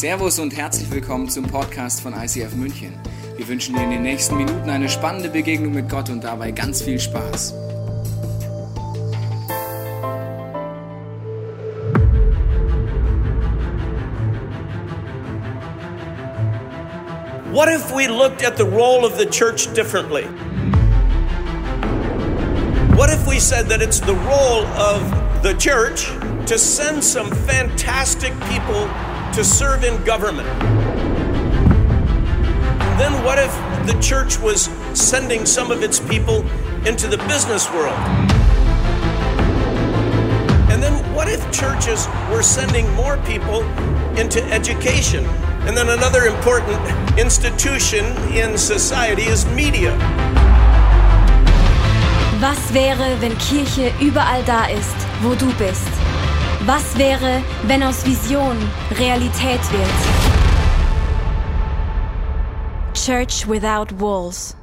Servus und herzlich willkommen zum Podcast von ICF München. Wir wünschen dir in den nächsten Minuten eine spannende Begegnung mit Gott und dabei ganz viel Spaß. What if we looked at the role of the church differently? What if we said that it's the role of the church to send some fantastic people to serve in government? And then what if the church was sending some of its people into the business world? And then what if churches were sending more people into education? And then another important institution in society is media. Was wäre, wenn Kirche überall da ist, wo du bist? Was wäre, wenn aus Vision Realität wird? Church Without Walls.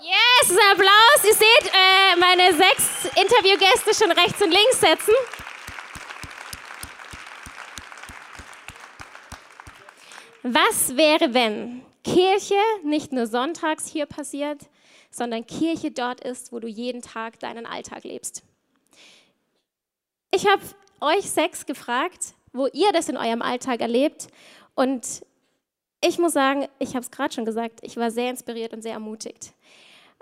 Yes, Applaus. Ihr seht äh, meine sechs Interviewgäste schon rechts und links setzen. Was wäre, wenn Kirche nicht nur sonntags hier passiert, sondern Kirche dort ist, wo du jeden Tag deinen Alltag lebst? Ich habe euch sechs gefragt, wo ihr das in eurem Alltag erlebt. Und ich muss sagen, ich habe es gerade schon gesagt, ich war sehr inspiriert und sehr ermutigt.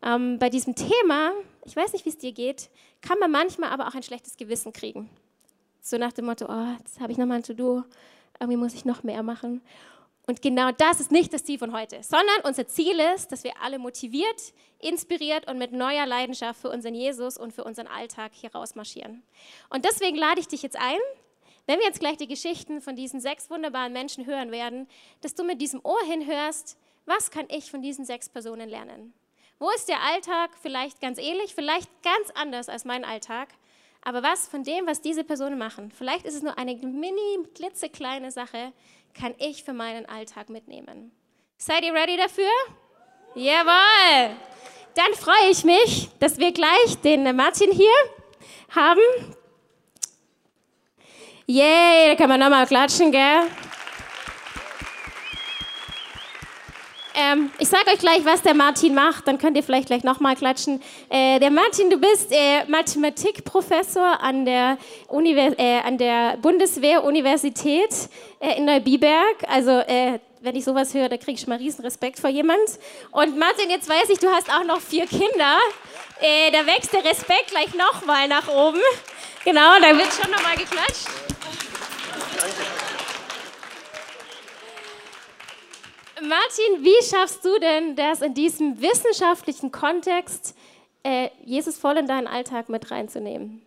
Ähm, bei diesem Thema, ich weiß nicht, wie es dir geht, kann man manchmal aber auch ein schlechtes Gewissen kriegen. So nach dem Motto, oh, jetzt habe ich nochmal ein To-Do, irgendwie muss ich noch mehr machen. Und genau das ist nicht das Ziel von heute, sondern unser Ziel ist, dass wir alle motiviert, inspiriert und mit neuer Leidenschaft für unseren Jesus und für unseren Alltag hier rausmarschieren. Und deswegen lade ich dich jetzt ein, wenn wir jetzt gleich die Geschichten von diesen sechs wunderbaren Menschen hören werden, dass du mit diesem Ohr hinhörst, was kann ich von diesen sechs Personen lernen? Wo ist der Alltag vielleicht ganz ähnlich, vielleicht ganz anders als mein Alltag? Aber was von dem, was diese Personen machen, vielleicht ist es nur eine mini, klitzekleine Sache, kann ich für meinen Alltag mitnehmen. Seid ihr ready dafür? Jawohl! Dann freue ich mich, dass wir gleich den Martin hier haben. Yay, da kann man nochmal klatschen, gell? Ähm, ich sage euch gleich, was der Martin macht, dann könnt ihr vielleicht gleich nochmal klatschen. Äh, der Martin, du bist äh, Mathematikprofessor an der, Univers äh, der Bundeswehr-Universität äh, in Neubiberg. Also, äh, wenn ich sowas höre, da kriege ich schon mal riesen Respekt vor jemand. Und Martin, jetzt weiß ich, du hast auch noch vier Kinder. Äh, da wächst der Respekt gleich nochmal nach oben. Genau, da wird schon nochmal geklatscht. Martin, wie schaffst du denn das in diesem wissenschaftlichen Kontext, äh, Jesus voll in deinen Alltag mit reinzunehmen?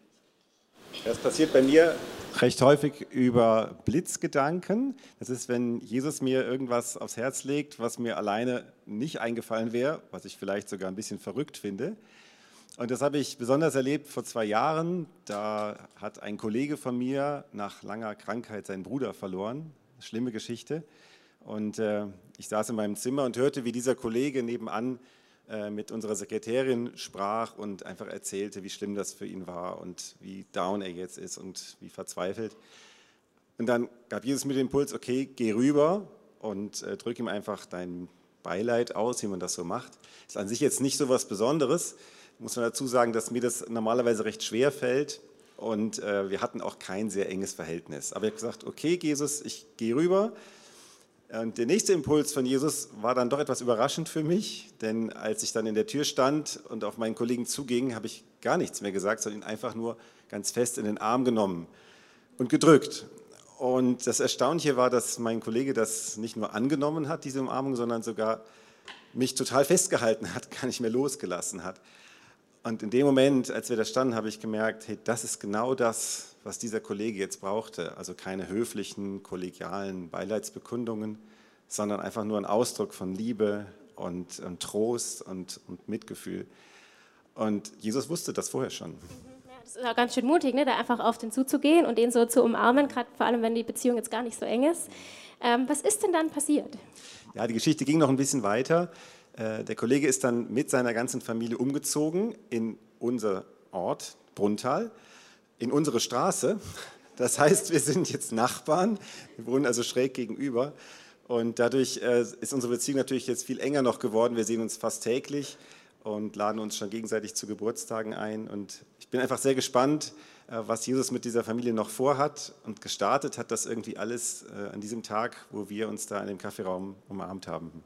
Das passiert bei mir recht häufig über Blitzgedanken. Das ist, wenn Jesus mir irgendwas aufs Herz legt, was mir alleine nicht eingefallen wäre, was ich vielleicht sogar ein bisschen verrückt finde. Und das habe ich besonders erlebt vor zwei Jahren. Da hat ein Kollege von mir nach langer Krankheit seinen Bruder verloren. Schlimme Geschichte. Und äh, ich saß in meinem Zimmer und hörte, wie dieser Kollege nebenan äh, mit unserer Sekretärin sprach und einfach erzählte, wie schlimm das für ihn war und wie down er jetzt ist und wie verzweifelt. Und dann gab Jesus mir den Impuls, okay, geh rüber und äh, drück ihm einfach dein Beileid aus, wie man das so macht. Ist an sich jetzt nicht so was Besonderes. Muss man dazu sagen, dass mir das normalerweise recht schwer fällt. Und äh, wir hatten auch kein sehr enges Verhältnis. Aber ich habe gesagt, okay, Jesus, ich gehe rüber und der nächste Impuls von Jesus war dann doch etwas überraschend für mich, denn als ich dann in der Tür stand und auf meinen Kollegen zuging, habe ich gar nichts mehr gesagt, sondern ihn einfach nur ganz fest in den Arm genommen und gedrückt. Und das Erstaunliche war, dass mein Kollege das nicht nur angenommen hat, diese Umarmung, sondern sogar mich total festgehalten hat, gar nicht mehr losgelassen hat. Und in dem Moment, als wir da standen, habe ich gemerkt, hey, das ist genau das, was dieser Kollege jetzt brauchte. Also keine höflichen, kollegialen Beileidsbekundungen, sondern einfach nur ein Ausdruck von Liebe und, und Trost und, und, Mitgefühl. Und Jesus wusste das vorher schon. Das ist auch ganz schön mutig, ne? da einfach auf den zuzugehen und den so zu umarmen, gerade vor allem, wenn die Beziehung jetzt gar nicht so eng ist. Ähm, was ist denn dann passiert? Ja, die Geschichte ging noch ein bisschen weiter. Äh, der Kollege ist dann mit seiner ganzen Familie umgezogen in unser Ort, Bruntal in unsere Straße. Das heißt, wir sind jetzt Nachbarn. Wir wohnen also schräg gegenüber. Und dadurch äh, ist unsere Beziehung natürlich jetzt viel enger noch geworden. Wir sehen uns fast täglich und laden uns schon gegenseitig zu Geburtstagen ein. Und ich bin einfach sehr gespannt, äh, was Jesus mit dieser Familie noch vorhat. Und gestartet hat das irgendwie alles äh, an diesem Tag, wo wir uns da in dem Kaffeeraum umarmt haben.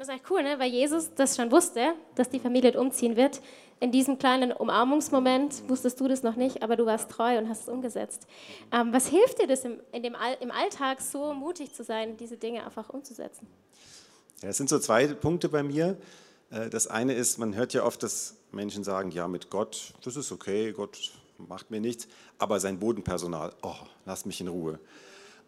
Das ist echt cool, ne? weil Jesus das schon wusste, dass die Familie umziehen wird. In diesem kleinen Umarmungsmoment wusstest du das noch nicht, aber du warst treu und hast es umgesetzt. Ähm, was hilft dir das im, dem All, im Alltag so mutig zu sein, diese Dinge einfach umzusetzen? Ja, es sind so zwei Punkte bei mir. Äh, das eine ist, man hört ja oft, dass Menschen sagen, ja, mit Gott, das ist okay, Gott macht mir nichts, aber sein Bodenpersonal, oh, lass mich in Ruhe.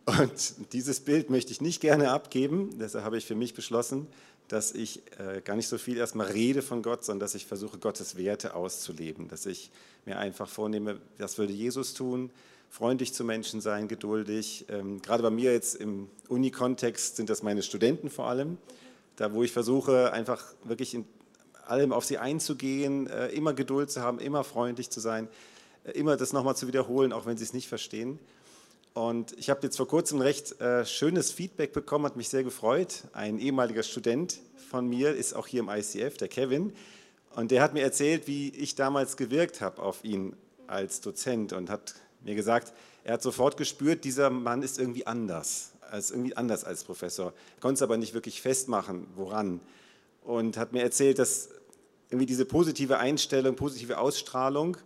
Und dieses Bild möchte ich nicht gerne abgeben, deshalb habe ich für mich beschlossen, dass ich äh, gar nicht so viel erstmal rede von Gott, sondern dass ich versuche, Gottes Werte auszuleben, dass ich mir einfach vornehme, was würde Jesus tun, freundlich zu Menschen sein, geduldig. Ähm, gerade bei mir jetzt im Uni-Kontext sind das meine Studenten vor allem, da wo ich versuche, einfach wirklich in allem auf sie einzugehen, äh, immer Geduld zu haben, immer freundlich zu sein, äh, immer das nochmal zu wiederholen, auch wenn sie es nicht verstehen. Und ich habe jetzt vor kurzem recht äh, schönes Feedback bekommen, hat mich sehr gefreut. Ein ehemaliger Student von mir ist auch hier im ICF, der Kevin. Und der hat mir erzählt, wie ich damals gewirkt habe auf ihn als Dozent und hat mir gesagt, er hat sofort gespürt, dieser Mann ist irgendwie anders, als irgendwie anders als Professor. Konnte es aber nicht wirklich festmachen, woran. Und hat mir erzählt, dass irgendwie diese positive Einstellung, positive Ausstrahlung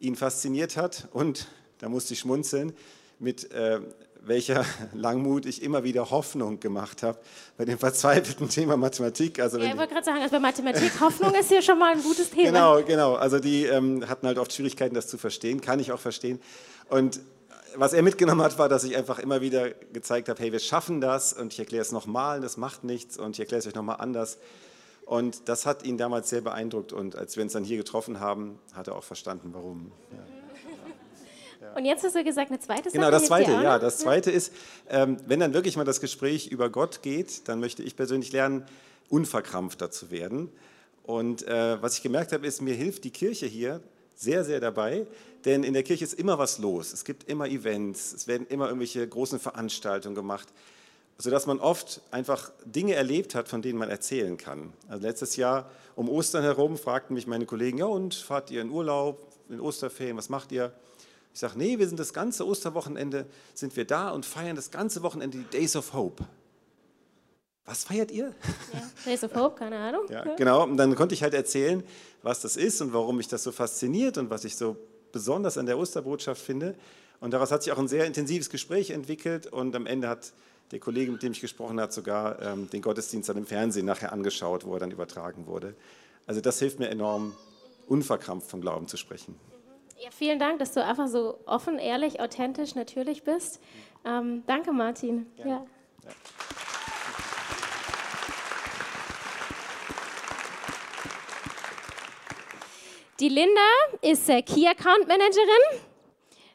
ihn fasziniert hat. Und da musste ich schmunzeln mit äh, welcher Langmut ich immer wieder Hoffnung gemacht habe bei dem verzweifelten Thema Mathematik. Also ja, ich wollte gerade sagen, also bei Mathematik, Hoffnung ist hier schon mal ein gutes Thema. Genau, genau. Also die ähm, hatten halt oft Schwierigkeiten, das zu verstehen, kann ich auch verstehen. Und was er mitgenommen hat, war, dass ich einfach immer wieder gezeigt habe, hey, wir schaffen das und ich erkläre es nochmal, das macht nichts und ich erkläre es euch nochmal anders. Und das hat ihn damals sehr beeindruckt und als wir uns dann hier getroffen haben, hat er auch verstanden, warum. Ja. Und jetzt hast du gesagt, eine zweite Sache. Genau, das zweite, ja. Das zweite ist, ähm, wenn dann wirklich mal das Gespräch über Gott geht, dann möchte ich persönlich lernen, unverkrampfter zu werden. Und äh, was ich gemerkt habe, ist, mir hilft die Kirche hier sehr, sehr dabei, denn in der Kirche ist immer was los. Es gibt immer Events, es werden immer irgendwelche großen Veranstaltungen gemacht, sodass man oft einfach Dinge erlebt hat, von denen man erzählen kann. Also letztes Jahr um Ostern herum fragten mich meine Kollegen, ja und, fahrt ihr in Urlaub, in Osterferien, was macht ihr? Ich sage, nee, wir sind das ganze Osterwochenende, sind wir da und feiern das ganze Wochenende die Days of Hope. Was feiert ihr? Ja, Days of Hope, keine Ahnung. Ja, genau, und dann konnte ich halt erzählen, was das ist und warum mich das so fasziniert und was ich so besonders an der Osterbotschaft finde. Und daraus hat sich auch ein sehr intensives Gespräch entwickelt und am Ende hat der Kollege, mit dem ich gesprochen habe, sogar ähm, den Gottesdienst dann im Fernsehen nachher angeschaut, wo er dann übertragen wurde. Also das hilft mir enorm, unverkrampft vom Glauben zu sprechen. Ja, vielen Dank, dass du einfach so offen, ehrlich, authentisch, natürlich bist. Ähm, danke, Martin. Ja. ja. Die Linda ist äh, Key Account Managerin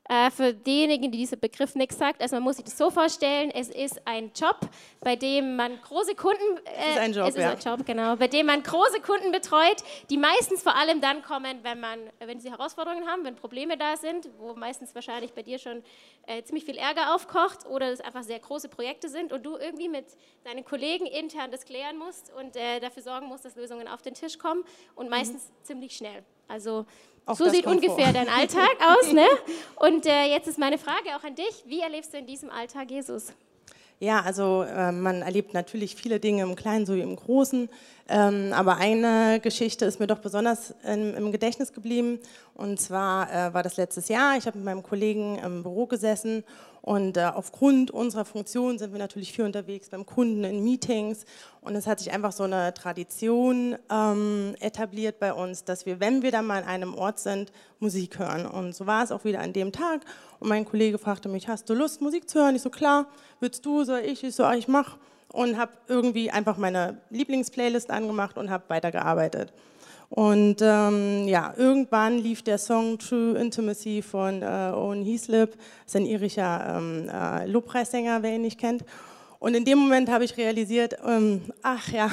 äh, für diejenigen, die dieser Begriff nichts sagt, also man muss sich das so vorstellen, es ist ein Job, bei dem man große Kunden, äh, es ist ein Job, es ist ja. ein Job, genau, bei dem man große Kunden betreut, die meistens vor allem dann kommen, wenn man, wenn sie Herausforderungen haben, wenn Probleme da sind, wo meistens wahrscheinlich bei dir schon äh, ziemlich viel Ärger aufkocht oder es einfach sehr große Projekte sind und du irgendwie mit deinen Kollegen intern das klären musst und äh, dafür sorgen musst, dass Lösungen auf den Tisch kommen und meistens mhm. ziemlich schnell. Also auch so sieht ungefähr vor. dein Alltag aus. Ne? Und äh, jetzt ist meine Frage auch an dich. Wie erlebst du in diesem Alltag Jesus? Ja, also äh, man erlebt natürlich viele Dinge im Kleinen sowie im Großen. Ähm, aber eine Geschichte ist mir doch besonders im, im Gedächtnis geblieben. Und zwar äh, war das letztes Jahr. Ich habe mit meinem Kollegen im Büro gesessen und äh, aufgrund unserer Funktion sind wir natürlich viel unterwegs beim Kunden in Meetings. Und es hat sich einfach so eine Tradition ähm, etabliert bei uns, dass wir, wenn wir dann mal an einem Ort sind, Musik hören. Und so war es auch wieder an dem Tag. Und mein Kollege fragte mich, hast du Lust, Musik zu hören? Ich so, klar, willst du, soll ich? Ich so, ah, ich mach. Und habe irgendwie einfach meine Lieblingsplaylist angemacht und habe weitergearbeitet. Und ähm, ja, irgendwann lief der Song True Intimacy von äh, Owen Heaslip, das ist ein irischer ähm, äh, Lobpreissänger, wer ihn nicht kennt. Und in dem Moment habe ich realisiert, ähm, ach ja,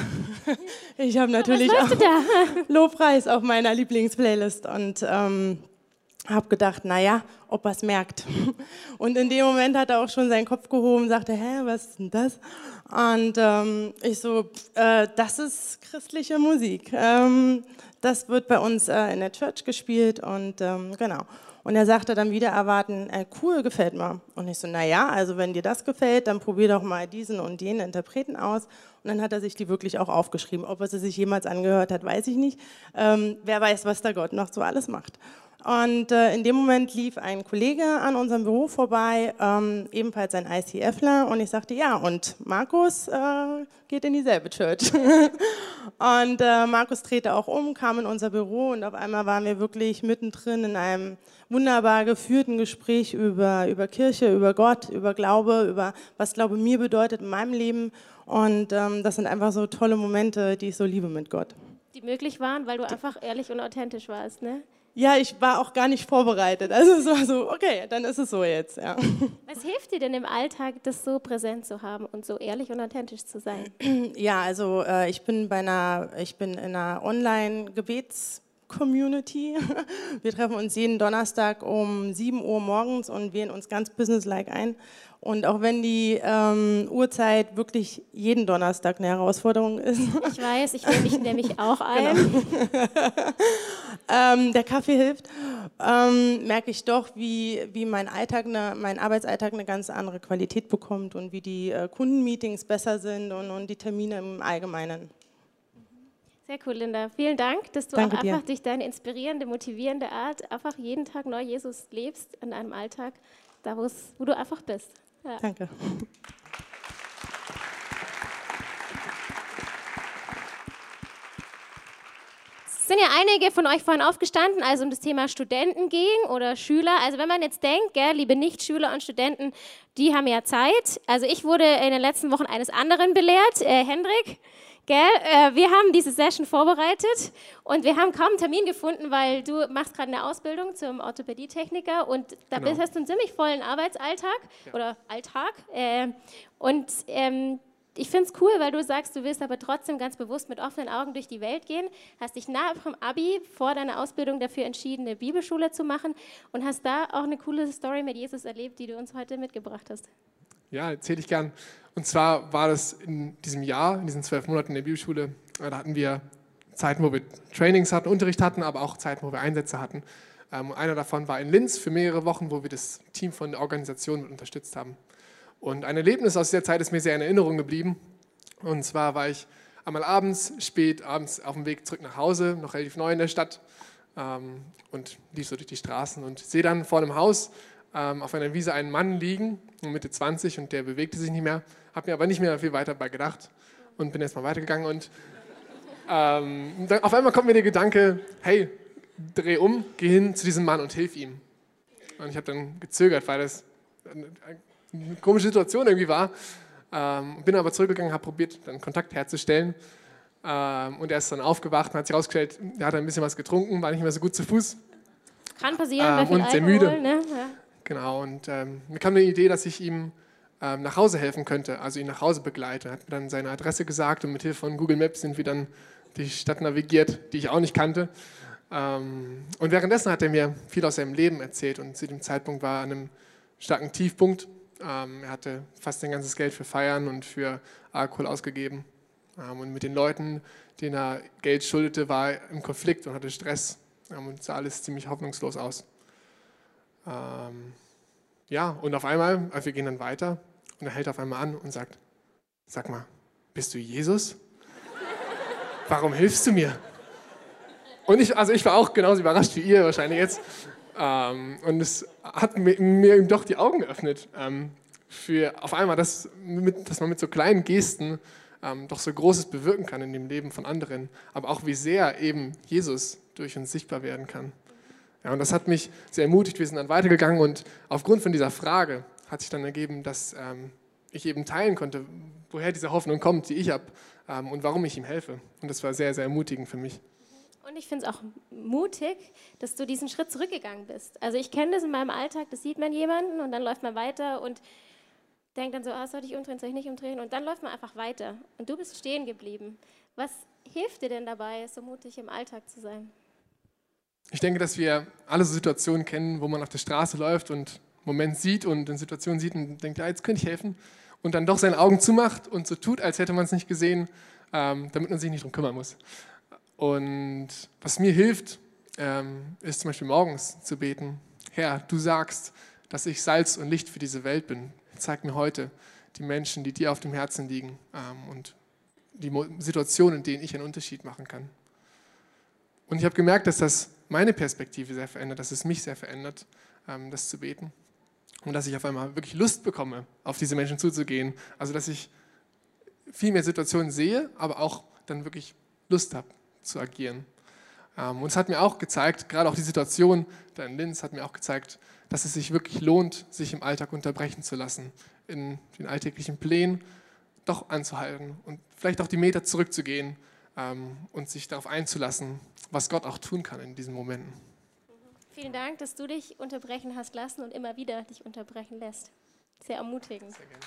ich habe natürlich auch Lobpreis auf meiner Lieblingsplaylist. Und ähm, habe gedacht, naja, ob er es merkt. Und in dem Moment hat er auch schon seinen Kopf gehoben, sagte, hä, was ist denn das? Und ähm, ich so, äh, das ist christliche Musik. Ähm, das wird bei uns äh, in der Church gespielt und ähm, genau. Und er sagte dann wieder erwarten, äh, cool, gefällt mir. Und ich so, naja, also wenn dir das gefällt, dann probier doch mal diesen und jenen Interpreten aus. Und dann hat er sich die wirklich auch aufgeschrieben. Ob er sie sich jemals angehört hat, weiß ich nicht. Ähm, wer weiß, was der Gott noch so alles macht. Und äh, in dem Moment lief ein Kollege an unserem Büro vorbei, ähm, ebenfalls ein ICFler, und ich sagte, ja, und Markus äh, geht in dieselbe Church. und äh, Markus drehte auch um, kam in unser Büro und auf einmal waren wir wirklich mittendrin in einem wunderbar geführten Gespräch über, über Kirche, über Gott, über Glaube, über was Glaube mir bedeutet in meinem Leben. Und ähm, das sind einfach so tolle Momente, die ich so liebe mit Gott. Die möglich waren, weil du einfach ehrlich und authentisch warst, ne? Ja, ich war auch gar nicht vorbereitet. Also es war so, okay, dann ist es so jetzt. Ja. Was hilft dir denn im Alltag, das so präsent zu haben und so ehrlich und authentisch zu sein? Ja, also äh, ich bin bei einer, ich bin in einer Online-Gebets- Community. Wir treffen uns jeden Donnerstag um 7 Uhr morgens und wählen uns ganz businesslike ein. Und auch wenn die ähm, Uhrzeit wirklich jeden Donnerstag eine Herausforderung ist. Ich weiß, ich wähle mich nämlich auch ein. Genau. ähm, der Kaffee hilft. Ähm, merke ich doch, wie, wie mein, Alltag eine, mein Arbeitsalltag eine ganz andere Qualität bekommt und wie die äh, Kundenmeetings besser sind und, und die Termine im Allgemeinen. Sehr cool, Linda. Vielen Dank, dass du Danke auch einfach dir. durch deine inspirierende, motivierende Art einfach jeden Tag neu Jesus lebst in deinem Alltag, da wo du einfach bist. Ja. Danke. Es sind ja einige von euch vorhin aufgestanden, also um das Thema Studenten ging oder Schüler. Also wenn man jetzt denkt, gell, liebe Nichtschüler und Studenten, die haben ja Zeit. Also ich wurde in den letzten Wochen eines anderen belehrt, äh, Hendrik. Gell? Äh, wir haben diese Session vorbereitet und wir haben kaum einen Termin gefunden, weil du machst gerade eine Ausbildung zum Orthopädietechniker und da genau. bist, hast du einen ziemlich vollen Arbeitsalltag ja. oder Alltag. Äh, und ähm, ich finde es cool, weil du sagst, du willst aber trotzdem ganz bewusst mit offenen Augen durch die Welt gehen, hast dich nach dem Abi vor deiner Ausbildung dafür entschieden, eine Bibelschule zu machen und hast da auch eine coole Story mit Jesus erlebt, die du uns heute mitgebracht hast. Ja, erzähle ich gern. Und zwar war das in diesem Jahr, in diesen zwölf Monaten in der Bibelschule, äh, da hatten wir Zeiten, wo wir Trainings hatten, Unterricht hatten, aber auch Zeiten, wo wir Einsätze hatten. Ähm, einer davon war in Linz für mehrere Wochen, wo wir das Team von der Organisation mit unterstützt haben. Und ein Erlebnis aus dieser Zeit ist mir sehr in Erinnerung geblieben. Und zwar war ich einmal abends, spät abends auf dem Weg zurück nach Hause, noch relativ neu in der Stadt ähm, und lief so durch die Straßen und sehe dann vor einem Haus auf einer Wiese einen Mann liegen, Mitte 20 und der bewegte sich nicht mehr, habe mir aber nicht mehr viel weiter bei gedacht und bin erstmal weitergegangen und ähm, auf einmal kommt mir der Gedanke, hey, dreh um, geh hin zu diesem Mann und hilf ihm. Und ich habe dann gezögert, weil das eine, komische Situation irgendwie war. Ähm, bin aber zurückgegangen, habe probiert, dann Kontakt herzustellen. Ähm, und er ist dann aufgewacht und hat sich herausgestellt, er hat ein bisschen was getrunken, war nicht mehr so gut zu Fuß. Kann passieren, ähm, und sehr müde. Ne? Ja. Genau, und ähm, mir kam eine Idee, dass ich ihm ähm, nach Hause helfen könnte, also ihn nach Hause begleite. Er hat mir dann seine Adresse gesagt und mit Hilfe von Google Maps sind wir dann die Stadt navigiert, die ich auch nicht kannte. Ähm, und währenddessen hat er mir viel aus seinem Leben erzählt und zu dem Zeitpunkt war er an einem starken Tiefpunkt. Ähm, er hatte fast sein ganzes Geld für Feiern und für Alkohol ausgegeben. Ähm, und mit den Leuten, denen er Geld schuldete, war er im Konflikt und hatte Stress. Ähm, und sah alles ziemlich hoffnungslos aus. Ähm, ja, und auf einmal, also wir gehen dann weiter und er hält auf einmal an und sagt, sag mal, bist du Jesus? Warum hilfst du mir? Und ich, also ich war auch genauso überrascht wie ihr wahrscheinlich jetzt. Ähm, und es hat mir, mir doch die Augen geöffnet ähm, für auf einmal, dass, mit, dass man mit so kleinen Gesten ähm, doch so Großes bewirken kann in dem Leben von anderen, aber auch wie sehr eben Jesus durch uns sichtbar werden kann. Ja, und das hat mich sehr ermutigt. Wir sind dann weitergegangen und aufgrund von dieser Frage hat sich dann ergeben, dass ähm, ich eben teilen konnte, woher diese Hoffnung kommt, die ich habe ähm, und warum ich ihm helfe. Und das war sehr, sehr ermutigend für mich. Und ich finde es auch mutig, dass du diesen Schritt zurückgegangen bist. Also ich kenne das in meinem Alltag, das sieht man jemanden und dann läuft man weiter und denkt dann so, ah, soll ich umdrehen, soll ich nicht umdrehen? Und dann läuft man einfach weiter. Und du bist stehen geblieben. Was hilft dir denn dabei, so mutig im Alltag zu sein? Ich denke, dass wir alle so Situationen kennen, wo man auf der Straße läuft und einen Moment sieht und eine Situation sieht und denkt, ja, jetzt könnte ich helfen. Und dann doch seine Augen zumacht und so tut, als hätte man es nicht gesehen, ähm, damit man sich nicht darum kümmern muss. Und was mir hilft, ähm, ist zum Beispiel morgens zu beten. Herr, du sagst, dass ich Salz und Licht für diese Welt bin. Zeig mir heute die Menschen, die dir auf dem Herzen liegen ähm, und die Situationen, in denen ich einen Unterschied machen kann. Und ich habe gemerkt, dass das meine Perspektive sehr verändert, dass es mich sehr verändert, ähm, das zu beten. Und dass ich auf einmal wirklich Lust bekomme, auf diese Menschen zuzugehen. Also dass ich viel mehr Situationen sehe, aber auch dann wirklich Lust habe zu agieren. Ähm, und es hat mir auch gezeigt, gerade auch die Situation da in Linz hat mir auch gezeigt, dass es sich wirklich lohnt, sich im Alltag unterbrechen zu lassen, in den alltäglichen Plänen doch anzuhalten und vielleicht auch die Meter zurückzugehen ähm, und sich darauf einzulassen, was Gott auch tun kann in diesen Momenten. Vielen Dank, dass du dich unterbrechen hast lassen und immer wieder dich unterbrechen lässt. Sehr ermutigend. Sehr gerne.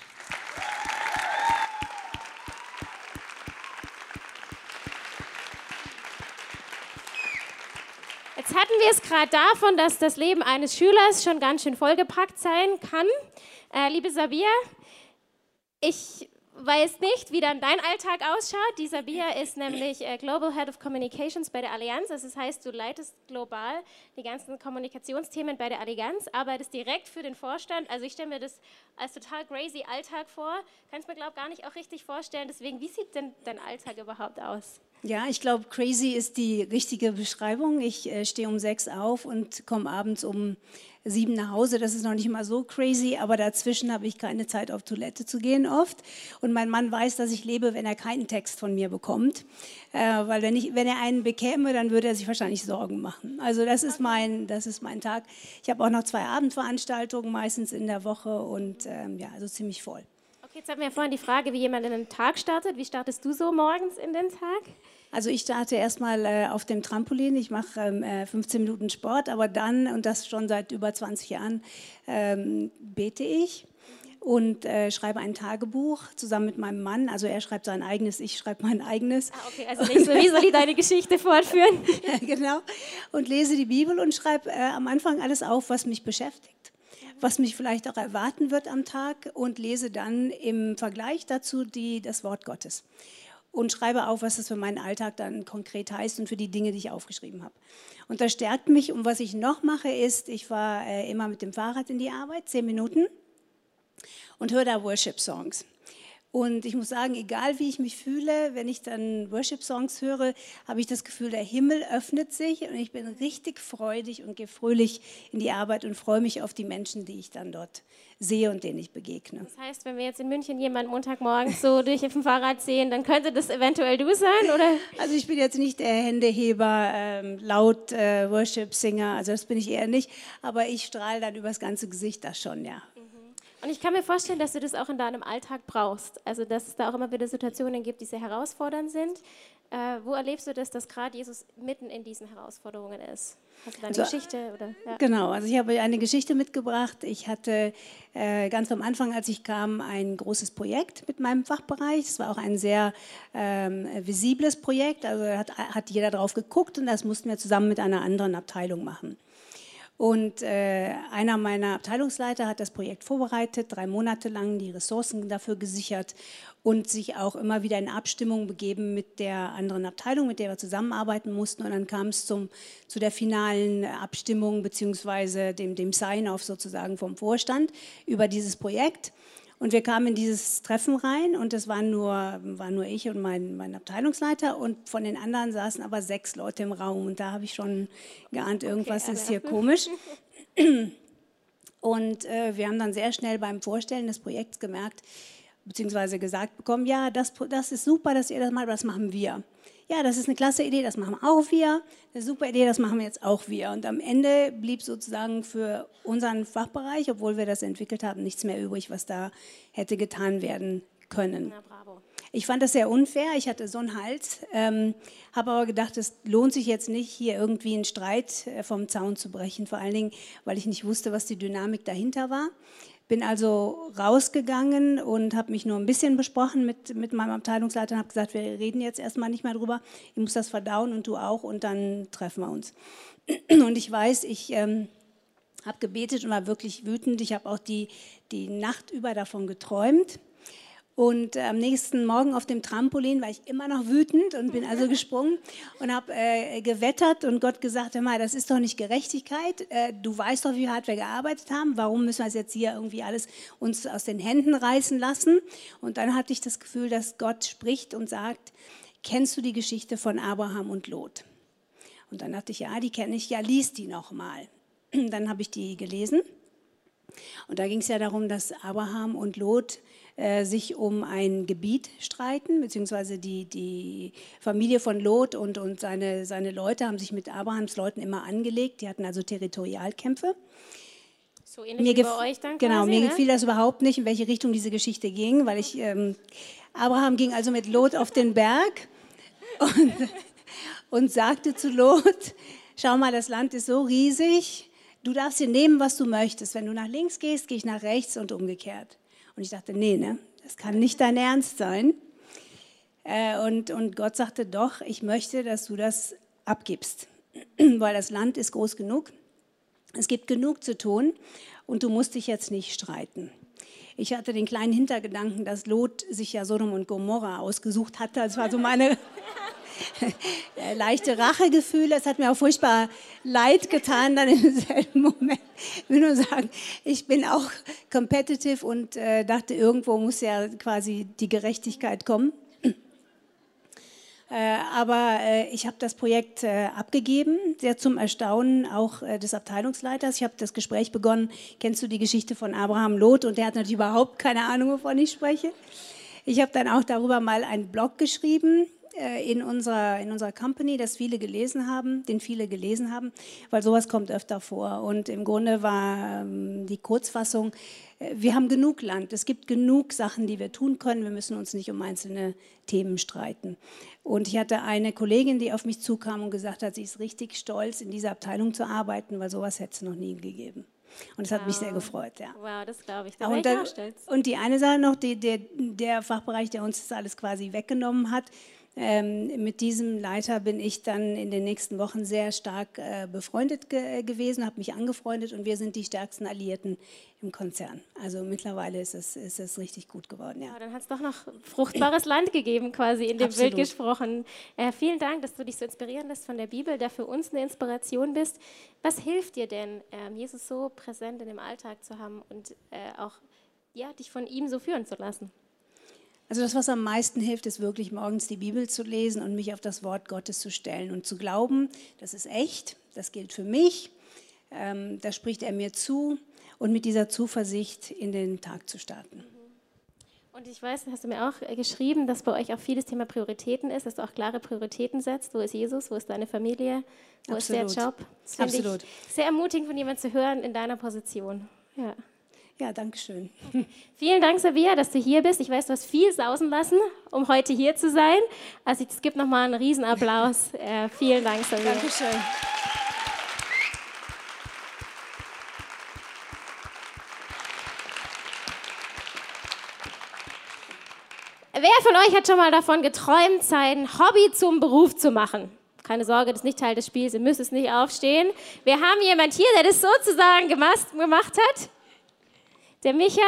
Jetzt hatten wir es gerade davon, dass das Leben eines Schülers schon ganz schön vollgepackt sein kann. Äh, liebe Sabia, ich weiß nicht, wie dann dein Alltag ausschaut. Die Sabia ist nämlich äh, Global Head of Communications bei der Allianz. Das heißt, du leitest global die ganzen Kommunikationsthemen bei der Allianz, arbeitest direkt für den Vorstand. Also ich stelle mir das als total crazy Alltag vor. Kannst mir, glaube ich, gar nicht auch richtig vorstellen. Deswegen, wie sieht denn dein Alltag überhaupt aus? Ja, ich glaube, crazy ist die richtige Beschreibung. Ich äh, stehe um sechs auf und komme abends um sieben nach Hause. Das ist noch nicht immer so crazy, aber dazwischen habe ich keine Zeit auf Toilette zu gehen oft. Und mein Mann weiß, dass ich lebe, wenn er keinen Text von mir bekommt. Äh, weil wenn, ich, wenn er einen bekäme, dann würde er sich wahrscheinlich Sorgen machen. Also das ist mein, das ist mein Tag. Ich habe auch noch zwei Abendveranstaltungen meistens in der Woche und ähm, ja, also ziemlich voll. Jetzt hatten wir vorhin die Frage, wie jemand in den Tag startet. Wie startest du so morgens in den Tag? Also ich starte erstmal äh, auf dem Trampolin. Ich mache ähm, 15 äh, Minuten Sport, aber dann, und das schon seit über 20 Jahren, ähm, bete ich und äh, schreibe ein Tagebuch zusammen mit meinem Mann. Also er schreibt sein eigenes, ich schreibe mein eigenes. Ah, okay, also nicht so, wie soll ich deine Geschichte fortführen? genau. Und lese die Bibel und schreibe äh, am Anfang alles auf, was mich beschäftigt was mich vielleicht auch erwarten wird am Tag und lese dann im Vergleich dazu die, das Wort Gottes und schreibe auf, was das für meinen Alltag dann konkret heißt und für die Dinge, die ich aufgeschrieben habe. Und das stärkt mich. Und was ich noch mache, ist, ich fahre äh, immer mit dem Fahrrad in die Arbeit, zehn Minuten, und höre da Worship-Songs. Und ich muss sagen, egal wie ich mich fühle, wenn ich dann Worship-Songs höre, habe ich das Gefühl, der Himmel öffnet sich und ich bin richtig freudig und gehe fröhlich in die Arbeit und freue mich auf die Menschen, die ich dann dort sehe und denen ich begegne. Das heißt, wenn wir jetzt in München jemanden Montagmorgen so durch auf dem Fahrrad sehen, dann könnte das eventuell du sein, oder? Also ich bin jetzt nicht der Händeheber, ähm, laut äh, Worship-Singer, also das bin ich eher nicht, aber ich strahle dann übers ganze Gesicht das schon, ja. Und ich kann mir vorstellen, dass du das auch in deinem Alltag brauchst. Also, dass es da auch immer wieder Situationen gibt, die sehr herausfordernd sind. Äh, wo erlebst du das, dass gerade Jesus mitten in diesen Herausforderungen ist? Hast du da eine also, Geschichte? Oder, ja. Genau, also ich habe eine Geschichte mitgebracht. Ich hatte äh, ganz am Anfang, als ich kam, ein großes Projekt mit meinem Fachbereich. Es war auch ein sehr ähm, visibles Projekt. Also hat, hat jeder drauf geguckt und das mussten wir zusammen mit einer anderen Abteilung machen. Und äh, einer meiner Abteilungsleiter hat das Projekt vorbereitet, drei Monate lang die Ressourcen dafür gesichert und sich auch immer wieder in Abstimmung begeben mit der anderen Abteilung, mit der wir zusammenarbeiten mussten. Und dann kam es zum, zu der finalen Abstimmung beziehungsweise dem, dem Sign-off sozusagen vom Vorstand über dieses Projekt. Und wir kamen in dieses Treffen rein und es waren nur, waren nur ich und mein, mein Abteilungsleiter und von den anderen saßen aber sechs Leute im Raum. Und da habe ich schon geahnt, irgendwas okay, ist hier komisch. Und äh, wir haben dann sehr schnell beim Vorstellen des Projekts gemerkt, beziehungsweise gesagt bekommen, ja, das, das ist super, dass ihr das macht, aber das machen wir ja, das ist eine klasse Idee, das machen auch wir, eine super Idee, das machen wir jetzt auch wir. Und am Ende blieb sozusagen für unseren Fachbereich, obwohl wir das entwickelt haben, nichts mehr übrig, was da hätte getan werden können. Na, bravo. Ich fand das sehr unfair. Ich hatte so einen Hals, ähm, habe aber gedacht, es lohnt sich jetzt nicht, hier irgendwie einen Streit äh, vom Zaun zu brechen. Vor allen Dingen, weil ich nicht wusste, was die Dynamik dahinter war. Bin also rausgegangen und habe mich nur ein bisschen besprochen mit, mit meinem Abteilungsleiter und habe gesagt, wir reden jetzt erstmal nicht mehr drüber. Ich muss das verdauen und du auch und dann treffen wir uns. Und ich weiß, ich ähm, habe gebetet und war wirklich wütend. Ich habe auch die, die Nacht über davon geträumt. Und äh, am nächsten Morgen auf dem Trampolin war ich immer noch wütend und bin also gesprungen und habe äh, gewettert und Gott gesagt, hör mal, das ist doch nicht Gerechtigkeit. Äh, du weißt doch, wie hart wir gearbeitet haben. Warum müssen wir es jetzt hier irgendwie alles uns aus den Händen reißen lassen? Und dann hatte ich das Gefühl, dass Gott spricht und sagt, kennst du die Geschichte von Abraham und Lot? Und dann dachte ich, ja, die kenne ich, ja, lies die nochmal. Dann habe ich die gelesen. Und da ging es ja darum, dass Abraham und Lot äh, sich um ein Gebiet streiten, beziehungsweise die, die Familie von Lot und, und seine, seine Leute haben sich mit Abrahams Leuten immer angelegt. Die hatten also Territorialkämpfe. So ähnlich mir wie bei euch dann Genau, quasi, mir ne? gefiel das überhaupt nicht, in welche Richtung diese Geschichte ging, weil ich, ähm, Abraham ging also mit Lot auf den Berg und, und sagte zu Lot, schau mal, das Land ist so riesig, du darfst dir nehmen, was du möchtest. Wenn du nach links gehst, gehe ich nach rechts und umgekehrt. Und ich dachte, nee, ne, das kann nicht dein Ernst sein. Äh, und, und Gott sagte, doch, ich möchte, dass du das abgibst, weil das Land ist groß genug. Es gibt genug zu tun und du musst dich jetzt nicht streiten. Ich hatte den kleinen Hintergedanken, dass Lot sich ja Sodom und Gomorra ausgesucht hatte. Das war so meine leichte Rachegefühle. Es hat mir auch furchtbar leid getan dann im selben Moment. Ich will nur sagen, ich bin auch competitive und äh, dachte, irgendwo muss ja quasi die Gerechtigkeit kommen. Äh, aber äh, ich habe das Projekt äh, abgegeben, sehr zum Erstaunen auch äh, des Abteilungsleiters. Ich habe das Gespräch begonnen, kennst du die Geschichte von Abraham Lot? Und der hat natürlich überhaupt keine Ahnung, wovon ich spreche. Ich habe dann auch darüber mal einen Blog geschrieben, in unserer, in unserer Company, das viele gelesen haben, den viele gelesen haben, weil sowas kommt öfter vor. Und im Grunde war ähm, die Kurzfassung, äh, wir haben genug Land, es gibt genug Sachen, die wir tun können, wir müssen uns nicht um einzelne Themen streiten. Und ich hatte eine Kollegin, die auf mich zukam und gesagt hat, sie ist richtig stolz, in dieser Abteilung zu arbeiten, weil sowas hätte es noch nie gegeben. Und das hat mich sehr gefreut, ja. Wow, das glaube ich. Da und, dann, und die eine Sache noch, die, der, der Fachbereich, der uns das alles quasi weggenommen hat, ähm, mit diesem Leiter bin ich dann in den nächsten Wochen sehr stark äh, befreundet ge gewesen, habe mich angefreundet und wir sind die stärksten Alliierten im Konzern. Also mittlerweile ist es, ist es richtig gut geworden. Ja. ja dann hat es doch noch fruchtbares Land gegeben, quasi in dem Absolut. Bild gesprochen. Äh, vielen Dank, dass du dich so inspirieren lässt von der Bibel, der für uns eine Inspiration bist. Was hilft dir denn, ähm, Jesus so präsent in dem Alltag zu haben und äh, auch ja, dich von ihm so führen zu lassen? Also das, was am meisten hilft, ist wirklich morgens die Bibel zu lesen und mich auf das Wort Gottes zu stellen und zu glauben, das ist echt, das gilt für mich, ähm, da spricht er mir zu und mit dieser Zuversicht in den Tag zu starten. Und ich weiß, hast du mir auch geschrieben, dass bei euch auch vieles Thema Prioritäten ist, dass du auch klare Prioritäten setzt. Wo ist Jesus? Wo ist deine Familie? Wo Absolut. ist der Job? Das Absolut. Ich sehr ermutigend von jemandem zu hören in deiner Position. Ja. Ja, danke schön. Vielen Dank, Sabia, dass du hier bist. Ich weiß, du hast viel sausen lassen, um heute hier zu sein. Also es gibt nochmal einen Riesenapplaus. Äh, vielen Dank, Sabia. Dankeschön. Wer von euch hat schon mal davon geträumt, sein Hobby zum Beruf zu machen? Keine Sorge, das ist nicht Teil des Spiels, ihr müsst es nicht aufstehen. Wir haben jemand hier, der das sozusagen gemacht hat. Der Micha.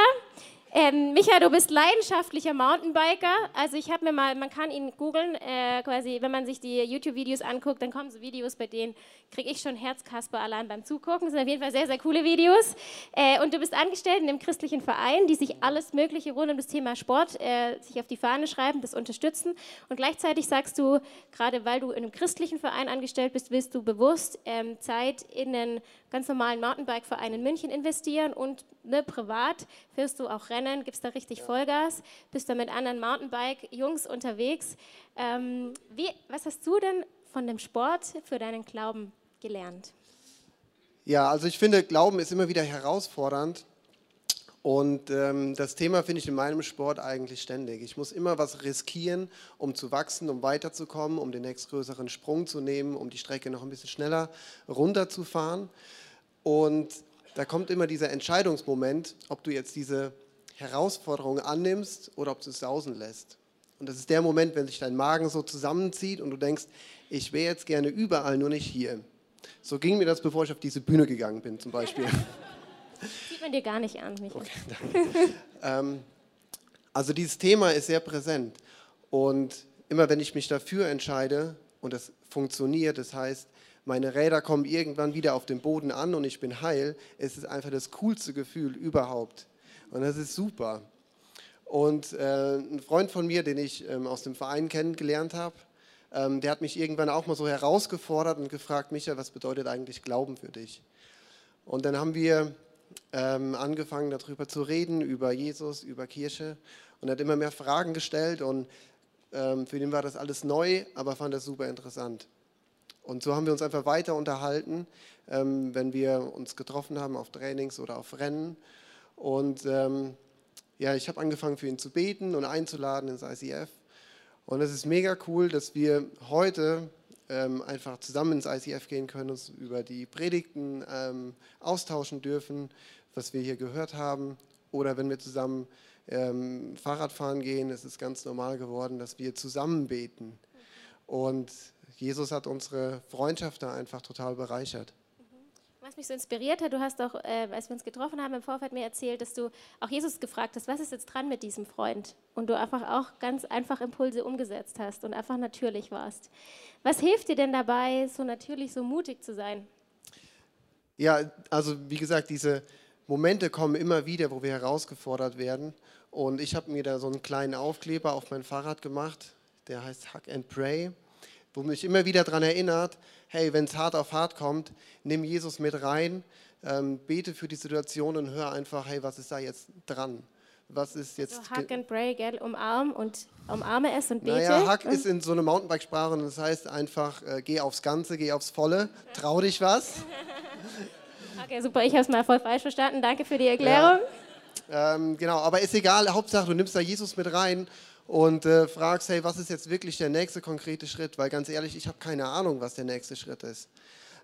Ähm, Micha, du bist leidenschaftlicher Mountainbiker. Also ich habe mir mal, man kann ihn googeln, äh, quasi, wenn man sich die YouTube-Videos anguckt, dann kommen so Videos, bei denen kriege ich schon Herzkasper allein beim Zugucken. Das sind auf jeden Fall sehr, sehr coole Videos. Äh, und du bist angestellt in einem christlichen Verein, die sich alles Mögliche rund um das Thema Sport äh, sich auf die Fahne schreiben, das unterstützen. Und gleichzeitig sagst du, gerade weil du in einem christlichen Verein angestellt bist, willst du bewusst ähm, Zeit in einen ganz normalen Mountainbike-Verein in München investieren und ne, privat fährst du auch Rennen, gibst da richtig Vollgas, bist da mit anderen Mountainbike-Jungs unterwegs. Ähm, wie, was hast du denn von dem Sport für deinen Glauben gelernt? Ja, also ich finde, Glauben ist immer wieder herausfordernd. Und ähm, das Thema finde ich in meinem Sport eigentlich ständig. Ich muss immer was riskieren, um zu wachsen, um weiterzukommen, um den nächstgrößeren Sprung zu nehmen, um die Strecke noch ein bisschen schneller runterzufahren. Und da kommt immer dieser Entscheidungsmoment, ob du jetzt diese Herausforderung annimmst oder ob du es sausen lässt. Und das ist der Moment, wenn sich dein Magen so zusammenzieht und du denkst, ich wäre jetzt gerne überall, nur nicht hier. So ging mir das, bevor ich auf diese Bühne gegangen bin, zum Beispiel. Sieht man dir gar nicht an, Michael. Okay, danke. ähm, also dieses Thema ist sehr präsent. Und immer wenn ich mich dafür entscheide und das funktioniert, das heißt, meine Räder kommen irgendwann wieder auf den Boden an und ich bin heil, es ist einfach das coolste Gefühl überhaupt. Und das ist super. Und äh, ein Freund von mir, den ich ähm, aus dem Verein kennengelernt habe, ähm, der hat mich irgendwann auch mal so herausgefordert und gefragt, Micha, was bedeutet eigentlich Glauben für dich? Und dann haben wir ähm, angefangen darüber zu reden, über Jesus, über Kirche und er hat immer mehr Fragen gestellt und ähm, für ihn war das alles neu, aber fand das super interessant. Und so haben wir uns einfach weiter unterhalten, ähm, wenn wir uns getroffen haben auf Trainings oder auf Rennen. Und ähm, ja, ich habe angefangen für ihn zu beten und einzuladen ins ICF. Und es ist mega cool, dass wir heute ähm, einfach zusammen ins ICF gehen können, uns über die Predigten ähm, austauschen dürfen, was wir hier gehört haben. Oder wenn wir zusammen ähm, Fahrradfahren gehen, es ist ganz normal geworden, dass wir zusammen beten. Und Jesus hat unsere Freundschaft da einfach total bereichert. Was mich so inspiriert hat, du hast auch, äh, als wir uns getroffen haben im Vorfeld mir erzählt, dass du auch Jesus gefragt hast, was ist jetzt dran mit diesem Freund? Und du einfach auch ganz einfach Impulse umgesetzt hast und einfach natürlich warst. Was hilft dir denn dabei, so natürlich, so mutig zu sein? Ja, also wie gesagt, diese Momente kommen immer wieder, wo wir herausgefordert werden. Und ich habe mir da so einen kleinen Aufkleber auf mein Fahrrad gemacht, der heißt Hug and Pray, wo mich immer wieder daran erinnert, hey, wenn es hart auf hart kommt, nimm Jesus mit rein, ähm, bete für die Situation und hör einfach, hey, was ist da jetzt dran? Was ist jetzt. So hug and pray, gell? Umarm und umarme es und bete. Naja, Hug ist in so einer Mountainbike-Sprache und das heißt einfach, äh, geh aufs Ganze, geh aufs Volle, trau dich was. Okay, super, ich habe es mal voll falsch verstanden. Danke für die Erklärung. Ja. Ähm, genau, aber ist egal, Hauptsache du nimmst da Jesus mit rein und äh, fragst, hey, was ist jetzt wirklich der nächste konkrete Schritt? Weil ganz ehrlich, ich habe keine Ahnung, was der nächste Schritt ist.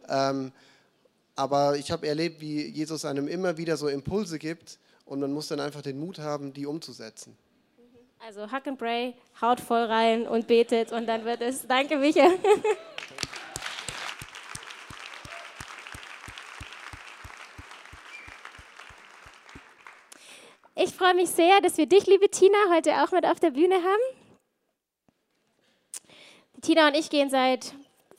Ähm, aber ich habe erlebt, wie Jesus einem immer wieder so Impulse gibt und man muss dann einfach den Mut haben, die umzusetzen. Also Hack and Pray, haut voll rein und betet und dann wird es. Danke, Michael. Ich freue mich sehr, dass wir dich, liebe Tina, heute auch mit auf der Bühne haben. Tina und ich gehen seit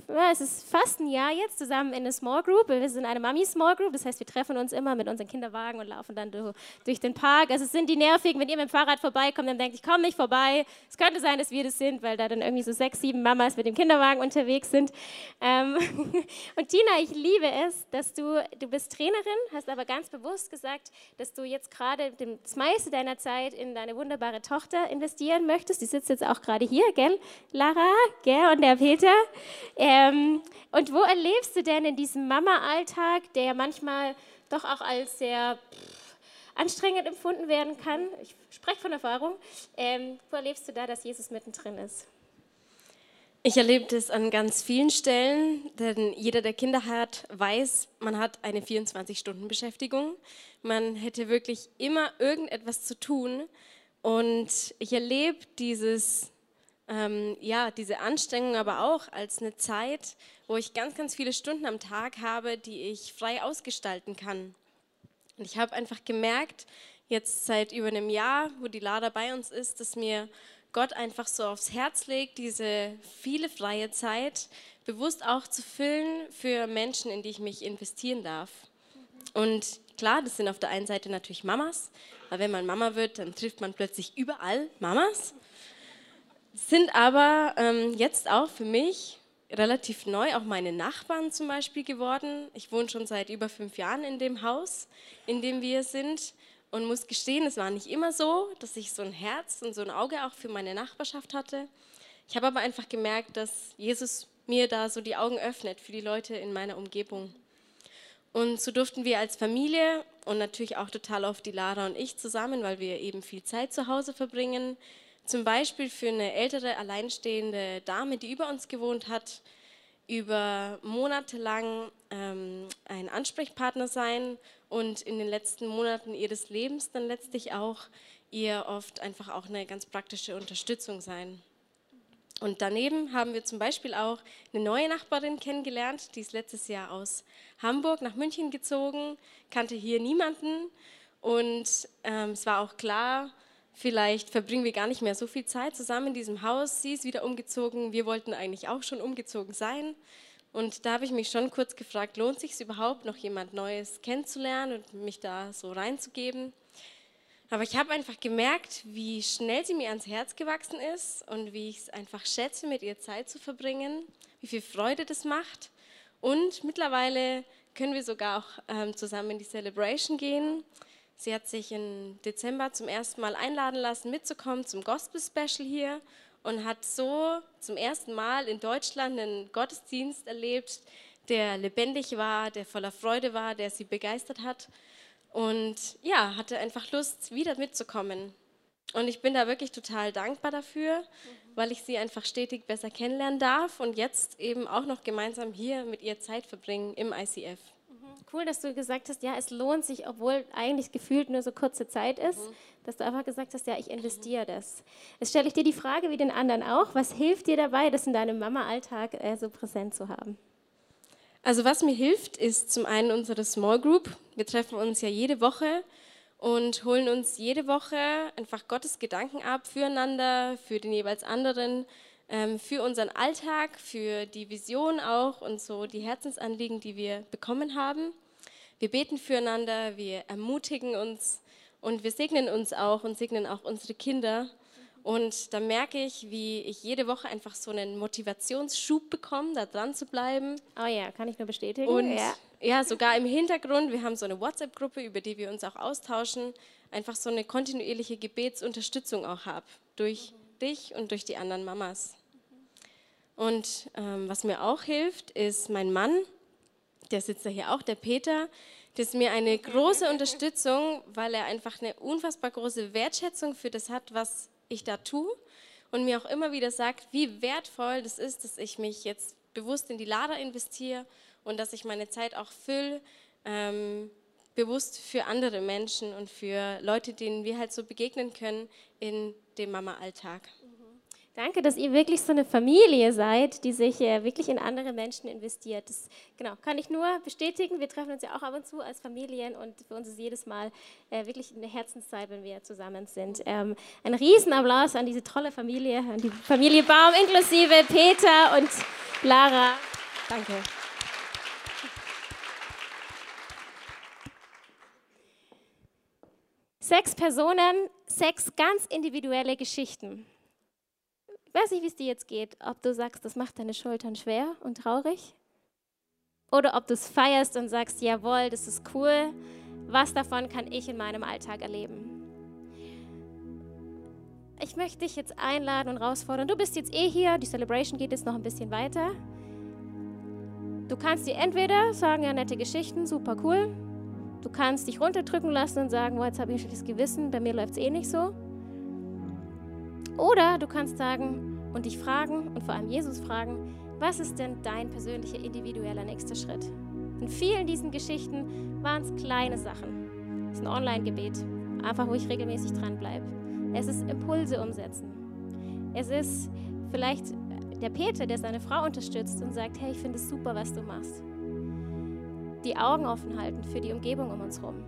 es ist fast ein Jahr jetzt zusammen in eine Small Group. Wir sind eine Mami-Small Group, das heißt, wir treffen uns immer mit unseren Kinderwagen und laufen dann durch den Park. Also es sind die nervigen, wenn ihr mit dem Fahrrad vorbeikommt, dann denkt, ich komme nicht vorbei. Es könnte sein, dass wir das sind, weil da dann irgendwie so sechs, sieben Mamas mit dem Kinderwagen unterwegs sind. Ähm und Tina, ich liebe es, dass du, du bist Trainerin, hast aber ganz bewusst gesagt, dass du jetzt gerade das meiste deiner Zeit in deine wunderbare Tochter investieren möchtest. Die sitzt jetzt auch gerade hier, gell, Lara, gell, und der Peter. Ähm, ähm, und wo erlebst du denn in diesem Mama-Alltag, der manchmal doch auch als sehr anstrengend empfunden werden kann? Ich spreche von Erfahrung. Ähm, wo erlebst du da, dass Jesus mittendrin ist? Ich erlebe das an ganz vielen Stellen, denn jeder, der Kinder hat, weiß, man hat eine 24-Stunden-Beschäftigung. Man hätte wirklich immer irgendetwas zu tun. Und ich erlebe dieses ähm, ja, diese Anstrengung aber auch als eine Zeit, wo ich ganz, ganz viele Stunden am Tag habe, die ich frei ausgestalten kann. Und ich habe einfach gemerkt, jetzt seit über einem Jahr, wo die Lada bei uns ist, dass mir Gott einfach so aufs Herz legt, diese viele freie Zeit bewusst auch zu füllen für Menschen, in die ich mich investieren darf. Und klar, das sind auf der einen Seite natürlich Mamas, weil wenn man Mama wird, dann trifft man plötzlich überall Mamas sind aber ähm, jetzt auch für mich relativ neu auch meine Nachbarn zum Beispiel geworden. Ich wohne schon seit über fünf Jahren in dem Haus, in dem wir sind und muss gestehen, es war nicht immer so, dass ich so ein Herz und so ein Auge auch für meine Nachbarschaft hatte. Ich habe aber einfach gemerkt, dass Jesus mir da so die Augen öffnet für die Leute in meiner Umgebung. Und so durften wir als Familie und natürlich auch total oft die Lara und ich zusammen, weil wir eben viel Zeit zu Hause verbringen, zum Beispiel für eine ältere, alleinstehende Dame, die über uns gewohnt hat, über Monate lang ähm, ein Ansprechpartner sein und in den letzten Monaten ihres Lebens dann letztlich auch ihr oft einfach auch eine ganz praktische Unterstützung sein. Und daneben haben wir zum Beispiel auch eine neue Nachbarin kennengelernt, die ist letztes Jahr aus Hamburg nach München gezogen, kannte hier niemanden und ähm, es war auch klar, vielleicht verbringen wir gar nicht mehr so viel Zeit zusammen in diesem Haus. Sie ist wieder umgezogen, wir wollten eigentlich auch schon umgezogen sein. Und da habe ich mich schon kurz gefragt, lohnt sich es überhaupt, noch jemand Neues kennenzulernen und mich da so reinzugeben? Aber ich habe einfach gemerkt, wie schnell sie mir ans Herz gewachsen ist und wie ich es einfach schätze, mit ihr Zeit zu verbringen, wie viel Freude das macht. Und mittlerweile können wir sogar auch ähm, zusammen in die Celebration gehen. Sie hat sich im Dezember zum ersten Mal einladen lassen, mitzukommen zum Gospel Special hier und hat so zum ersten Mal in Deutschland einen Gottesdienst erlebt, der lebendig war, der voller Freude war, der sie begeistert hat und ja, hatte einfach Lust, wieder mitzukommen. Und ich bin da wirklich total dankbar dafür, weil ich sie einfach stetig besser kennenlernen darf und jetzt eben auch noch gemeinsam hier mit ihr Zeit verbringen im ICF. Cool, dass du gesagt hast, ja, es lohnt sich, obwohl eigentlich gefühlt nur so kurze Zeit ist, mhm. dass du einfach gesagt hast, ja, ich investiere mhm. das. Jetzt stelle ich dir die Frage wie den anderen auch, was hilft dir dabei, das in deinem Mama-Alltag äh, so präsent zu haben? Also was mir hilft, ist zum einen unsere Small Group. Wir treffen uns ja jede Woche und holen uns jede Woche einfach Gottes Gedanken ab füreinander, für den jeweils anderen, ähm, für unseren Alltag, für die Vision auch und so die Herzensanliegen, die wir bekommen haben. Wir beten füreinander, wir ermutigen uns und wir segnen uns auch und segnen auch unsere Kinder und da merke ich, wie ich jede Woche einfach so einen Motivationsschub bekomme, da dran zu bleiben. Oh ja, kann ich nur bestätigen. Und ja, ja sogar im Hintergrund, wir haben so eine WhatsApp-Gruppe, über die wir uns auch austauschen, einfach so eine kontinuierliche Gebetsunterstützung auch habe, durch mhm. Dich und durch die anderen Mamas. Und ähm, was mir auch hilft, ist mein Mann, der sitzt da hier auch, der Peter. Das ist mir eine große Unterstützung, weil er einfach eine unfassbar große Wertschätzung für das hat, was ich da tue und mir auch immer wieder sagt, wie wertvoll das ist, dass ich mich jetzt bewusst in die Lader investiere und dass ich meine Zeit auch fülle, ähm, bewusst für andere Menschen und für Leute, denen wir halt so begegnen können in dem Mama-Alltag. Danke, dass ihr wirklich so eine Familie seid, die sich äh, wirklich in andere Menschen investiert. Das genau, kann ich nur bestätigen. Wir treffen uns ja auch ab und zu als Familien und für uns ist jedes Mal äh, wirklich eine Herzenszeit, wenn wir zusammen sind. Ähm, ein Riesenapplaus an diese tolle Familie, an die Familie Baum inklusive Peter und Lara. Danke. Sechs Personen, sechs ganz individuelle Geschichten weiß nicht, wie es dir jetzt geht, ob du sagst, das macht deine Schultern schwer und traurig. Oder ob du es feierst und sagst, jawohl, das ist cool. Was davon kann ich in meinem Alltag erleben? Ich möchte dich jetzt einladen und herausfordern. Du bist jetzt eh hier, die Celebration geht jetzt noch ein bisschen weiter. Du kannst dir entweder sagen, ja, nette Geschichten, super cool. Du kannst dich runterdrücken lassen und sagen, oh, jetzt habe ich ein schlechtes Gewissen, bei mir läuft es eh nicht so. Oder du kannst sagen und dich fragen und vor allem Jesus fragen, was ist denn dein persönlicher, individueller nächster Schritt? In vielen diesen Geschichten waren es kleine Sachen. Es ist ein Online-Gebet, einfach wo ich regelmäßig dranbleibe. Es ist Impulse umsetzen. Es ist vielleicht der Peter, der seine Frau unterstützt und sagt, hey, ich finde es super, was du machst. Die Augen offen halten für die Umgebung um uns herum.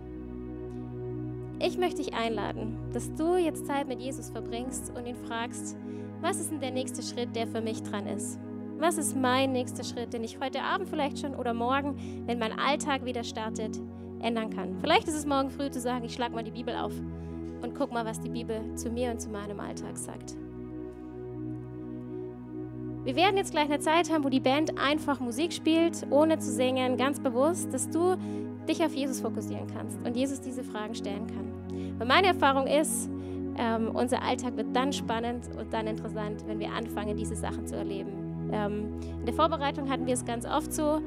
Ich möchte dich einladen, dass du jetzt Zeit mit Jesus verbringst und ihn fragst, was ist denn der nächste Schritt, der für mich dran ist? Was ist mein nächster Schritt, den ich heute Abend vielleicht schon oder morgen, wenn mein Alltag wieder startet, ändern kann? Vielleicht ist es morgen früh zu sagen, ich schlage mal die Bibel auf und guck mal, was die Bibel zu mir und zu meinem Alltag sagt. Wir werden jetzt gleich eine Zeit haben, wo die Band einfach Musik spielt, ohne zu singen, ganz bewusst, dass du dich auf Jesus fokussieren kannst und Jesus diese Fragen stellen kann. Weil meine Erfahrung ist, ähm, unser Alltag wird dann spannend und dann interessant, wenn wir anfangen, diese Sachen zu erleben. Ähm, in der Vorbereitung hatten wir es ganz oft so.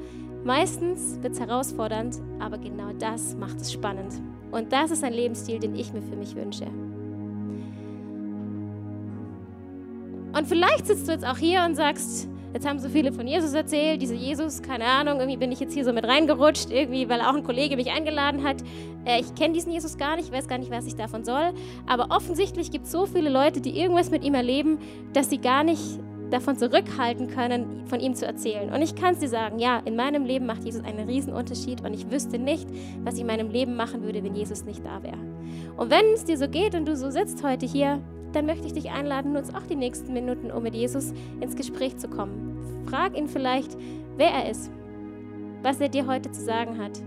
Meistens wird es herausfordernd, aber genau das macht es spannend. Und das ist ein Lebensstil, den ich mir für mich wünsche. Und vielleicht sitzt du jetzt auch hier und sagst, Jetzt haben so viele von Jesus erzählt, dieser Jesus, keine Ahnung, irgendwie bin ich jetzt hier so mit reingerutscht, irgendwie, weil auch ein Kollege mich eingeladen hat. Äh, ich kenne diesen Jesus gar nicht, weiß gar nicht, was ich davon soll. Aber offensichtlich gibt es so viele Leute, die irgendwas mit ihm erleben, dass sie gar nicht davon zurückhalten können, von ihm zu erzählen. Und ich kann es dir sagen, ja, in meinem Leben macht Jesus einen riesen Unterschied und ich wüsste nicht, was ich in meinem Leben machen würde, wenn Jesus nicht da wäre. Und wenn es dir so geht und du so sitzt heute hier, dann möchte ich dich einladen, nutz auch die nächsten Minuten, um mit Jesus ins Gespräch zu kommen. Frag ihn vielleicht, wer er ist, was er dir heute zu sagen hat.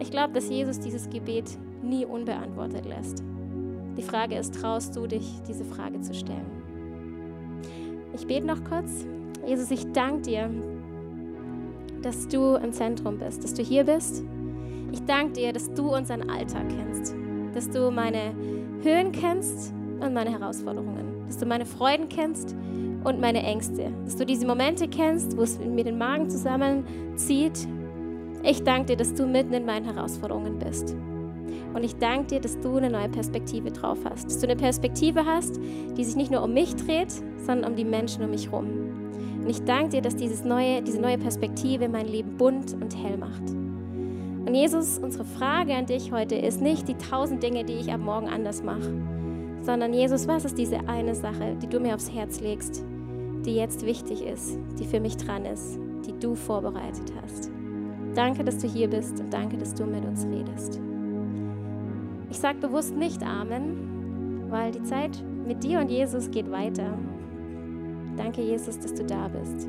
Ich glaube, dass Jesus dieses Gebet nie unbeantwortet lässt. Die Frage ist, traust du dich, diese Frage zu stellen? Ich bete noch kurz. Jesus, ich danke dir, dass du im Zentrum bist, dass du hier bist. Ich danke dir, dass du unseren Alltag kennst, dass du meine Höhen kennst und meine Herausforderungen, dass du meine Freuden kennst und meine Ängste, dass du diese Momente kennst, wo es mir den Magen zusammenzieht. Ich danke dir, dass du mitten in meinen Herausforderungen bist. Und ich danke dir, dass du eine neue Perspektive drauf hast. Dass du eine Perspektive hast, die sich nicht nur um mich dreht, sondern um die Menschen um mich herum. Und ich danke dir, dass dieses neue, diese neue Perspektive mein Leben bunt und hell macht. Und Jesus, unsere Frage an dich heute ist nicht die tausend Dinge, die ich ab morgen anders mache, sondern Jesus, was ist diese eine Sache, die du mir aufs Herz legst, die jetzt wichtig ist, die für mich dran ist, die du vorbereitet hast. Danke, dass du hier bist und danke, dass du mit uns redest. Ich sage bewusst nicht Amen, weil die Zeit mit dir und Jesus geht weiter. Danke, Jesus, dass du da bist.